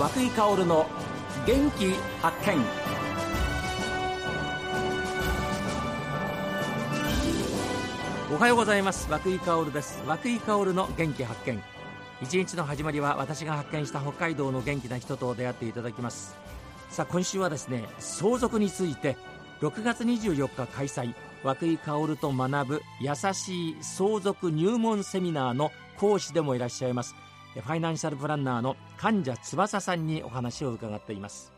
和井薫の元気発見。おはようございます。和井薫です。和井薫の元気発見。一日の始まりは私が発見した北海道の元気な人と出会っていただきます。さあ今週はですね相続について6月24日開催。和久井薫と学ぶ優しい相続入門セミナーの講師でもいらっしゃいますファイナンシャルプランナーの患者翼さんにお話を伺っています。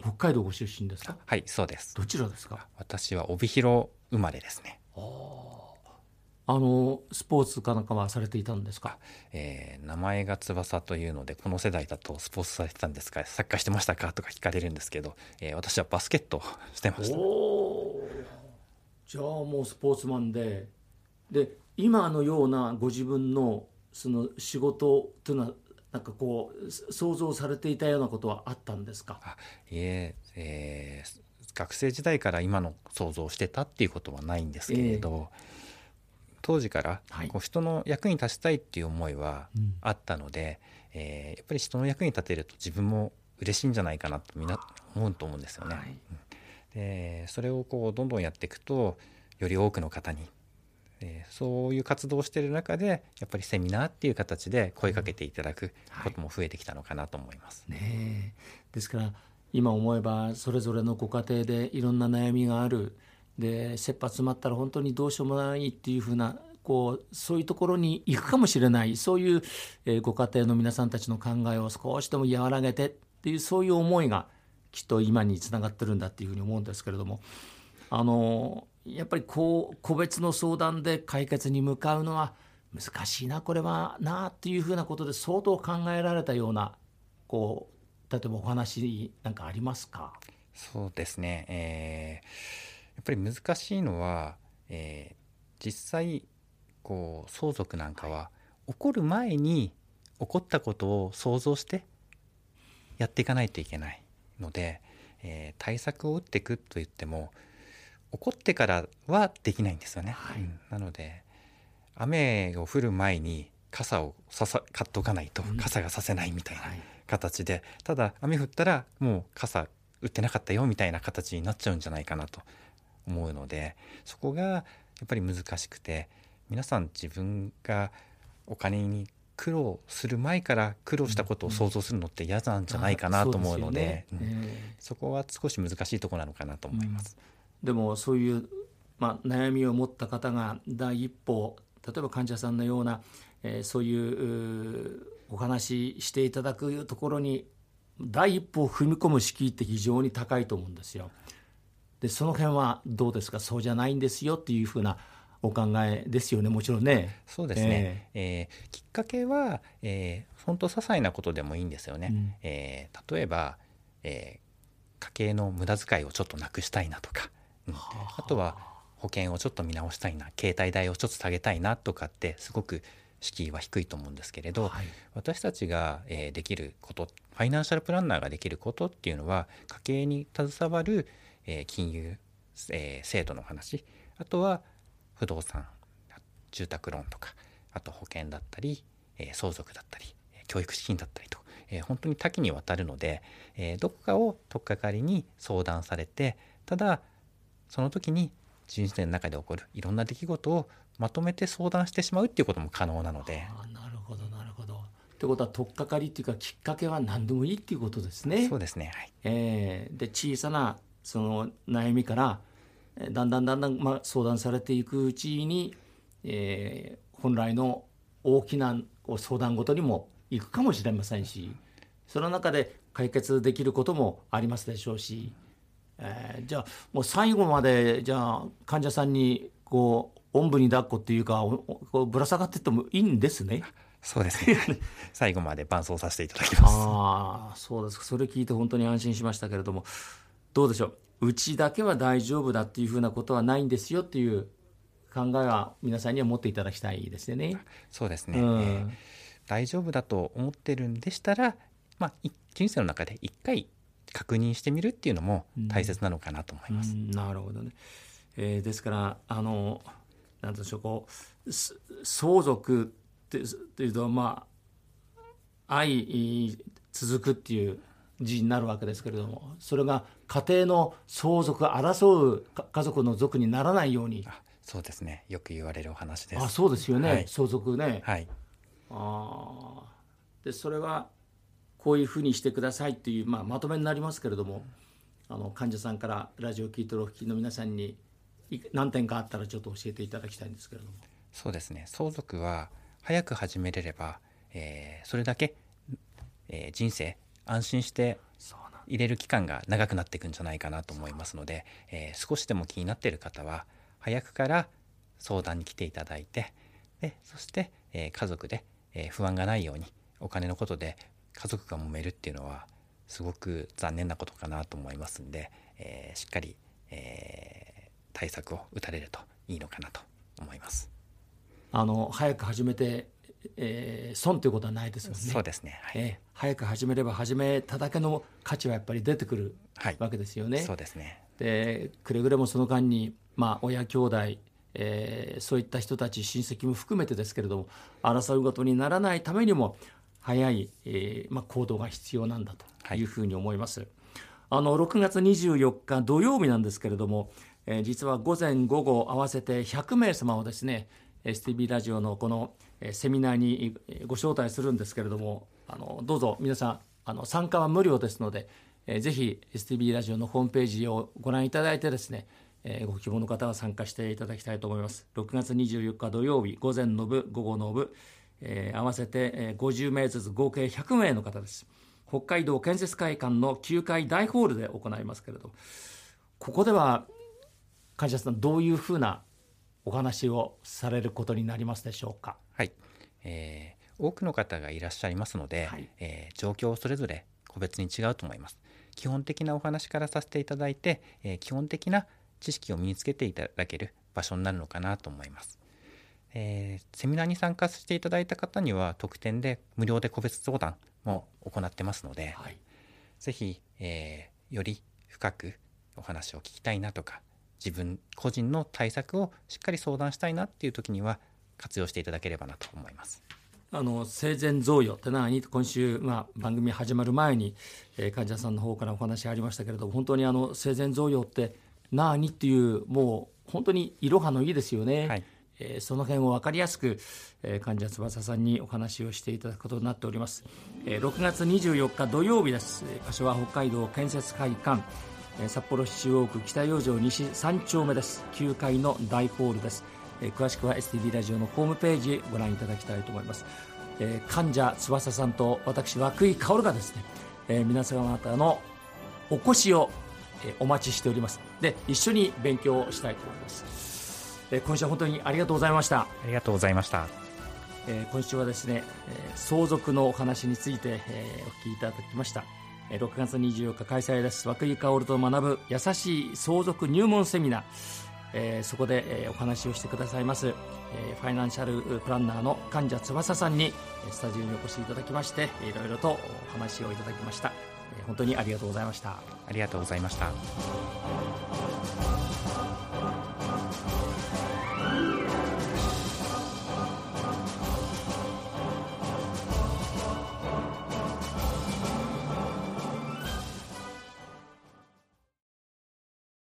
北海道ご出身ですか？はいそうです。どちらですか？私は帯広生まれですね。あのスポーツかなんかはされていたんですか、えー、名前が翼というのでこの世代だとスポーツされてたんですか？サッカーしてましたか？とか聞かれるんですけど、えー、私はバスケットしてました。じゃあもうスポーツマンでで今のようなご自分のその仕事というのはなんかこう想像されていたようなことはあったんですか？いええー、学生時代から今の想像をしてたっていうことはないんですけれど、えー、当時からこう人の役に立ちたいっていう思いはあったので、うん、えー、やっぱり人の役に立てると自分も嬉しいんじゃないかなとみんな思うと思うんですよね。はい、でそれをこうどんどんやっていくとより多くの方にえー、そういう活動をしている中でやっぱりセミナーっていう形で声かけていただくことも増えてきたのかなと思います。はい、ねですから今思えばそれぞれのご家庭でいろんな悩みがある。で切羽詰まったら本当にどうしようもないっていうふうなこうそういうところに行くかもしれない。そういう、えー、ご家庭の皆さんたちの考えを少しでも和らげてっていうそういう思いがきっと今につながってるんだっていうふうに思うんですけれども。あのやっぱりこう個別の相談で解決に向かうのは難しいなこれはなっていうふうなことで相当考えられたようなこう例えばお話なんかありますか？そうですね、えー、やっぱり難しいのは、えー、実際こう相続なんかは起こる前に起こったことを想像してやっていかないといけないので、えー、対策を打っていくと言っても起こってからはできないんですよね。はい、うん、なので雨を降る前に傘をささ買っとかないと傘がさせないみたいな形で、ただ雨降ったらもう傘売ってなかったよみたいな形になっちゃうんじゃないかなと思うのでそこがやっぱり難しくて皆さん自分がお金に苦労する前から苦労したことを想像するのって嫌なんじゃないかなと思うので、そこは少し難しいところなのかなと思います。うんでもそういう、まあ、悩みを持った方が第一歩例えば患者さんのような、えー、そういうお話ししていただくところに第一歩を踏み込む敷居って非常に高いと思うんですよ。でその辺はどうですか？そうじゃないんですよっていうふうなお考えですよね？もちろんね。そうですね、えー、えー、きっかけは、えー、本当些細なことでもいいんですよね。うん、えー、例えば、えー、家計の無駄遣いをちょっとなくしたいなとか、うん、あ。とは保険をちょっと見直したいな携帯代をちょっと下げたいなとかってすごく敷居は低いと思うんですけれど、はい、私たちが、えー、できることファイナンシャルプランナーができることっていうのは家計に携わる、えー、金融、えー、制度の話あとは不動産住宅ローンとかあと保険だったり、えー、相続だったり教育資金だったりと、えー、本当に多岐にわたるので、えー、どこかを取っかかりに相談されてただその時に人生の中で起こるいろんな出来事をまとめて相談してしまうっていうことも可能なので。なるほどなるほど。ってことは取っかかりっていうかきっかけは何でもいいっていうことですね。そうですね。はい、えー、で小さなその悩みからだんだんだんだん、まあ、相談されていくうちに、えー、本来の大きな相談ごとにも行くかもしれませんしその中で解決できることもありますでしょうし。えー、じゃあもう最後までじゃあ患者さんにこうおんぶに抱っこっていうかこうぶら下がってってもいいんですね？そうですね。最後まで伴走させていただきます。ああ、そうですか。それ聞いて本当に安心しましたけれども、どうでしょう？うちだけは大丈夫だっていうふうなことはないんですよっていう考えは皆さんには持っていただきたいですよね。そうですね。うん、えー、大丈夫だと思ってるんでしたら、まあ人生の中で一回確認してみるっていうのも大切なのかなと思います。なるほどね、えー、ですからあのなんでしょうこう相続っていうとまあ愛続くっていう字になるわけですけれどもそれが家庭の相続争う家族の族にならないように。そうですね。よく言われるお話です。あそうですよね、はい。相続ね、はい。あでそれはこういうふうにしてくださいっていう、まあ、まとめになりますけれどもあの患者さんからラジオを聞いてるお聞きの皆さんに何点かあったらちょっと教えていただきたいんですけれども。そうですね相続は早く始めれれば、えーそれだけ、えー人生安心して入れる期間が長くなっていくんじゃないかなと思いますので、えー少しでも気になっている方は早くから相談に来ていただいてでそして、えー家族で、えー不安がないようにお金のことで家族が揉めるっていうのはすごく残念なことかなと思いますんで、えーしっかり、えー対策を打たれるといいのかなと思います。あの早く始めて、えー損ということはないですよね。そうですね。はい。えー早く始めれば始めただけの価値はやっぱり出てくるはいわけですよね。そうですね。でくれぐれもその間に、まあ、親兄弟、えーそういった人たち親戚も含めてですけれども争うことにならないためにも早い、えーまあ、行動が必要なんだというふうに思います。あの6月24日土曜日なんですけれども、えー実は午前午後合わせて100名様をですね STB ラジオのこのえーセミナーにえーご招待するんですけれどもあのどうぞ皆さんあの参加は無料ですので、えーぜひ STB ラジオのホームページをご覧いただいてですね、えーご希望の方は参加していただきたいと思います6月24日土曜日午前の部午後の部、えー合わせてえー50名ずつ合計100名の方です。北海道建設会館の9階大ホールで行いますけれどもここでは患者さんどういうふうなお話をされることになりますでしょうか？はい、えー多くの方がいらっしゃいますので、はい。えー状況それぞれ個別に違うと思います。基本的なお話からさせていただいて、えー基本的な知識を身につけていただける場所になるのかなと思います、えーセミナーに参加していただいた方には特典で無料で個別相談も行ってますので、はい。ぜひ、えーより深くお話を聞きたいなとか自分個人の対策をしっかり相談したいなっていう時には活用していただければなと思います。あの生前贈与って何今週、まあ、番組始まる前に、えー患者さんの方からお話ありましたけれども本当にあの生前贈与って何っていうもう本当にいろはのいいですよね、はいえその辺を分かりやすく、え患者翼さんにお話をしていただくことになっております、え6月24日土曜日です。場所は北海道建設会館。札幌市中央区北養生西3丁目です。9階の大ホールです。詳しくは STB ラジオのホームページご覧いただきたいと思います、患者翼さんと私涌井薫がですね、え皆様方のお越しをお待ちしております。で一緒に勉強したいと思います、えー今週は本当にありがとうございました。ありがとうございました。えー今週はですね、えー相続のお話について、えーお聞きいただきました、えー6月24日開催です。涌井薫と学ぶ優しい相続入門セミナー、えーそこで、えーお話をしてくださいます、えーファイナンシャルプランナーの患者翼さんにえースタジオにお越しいただきましていろいろとお話をいただきました、えー本当にありがとうございました。ありがとうございました。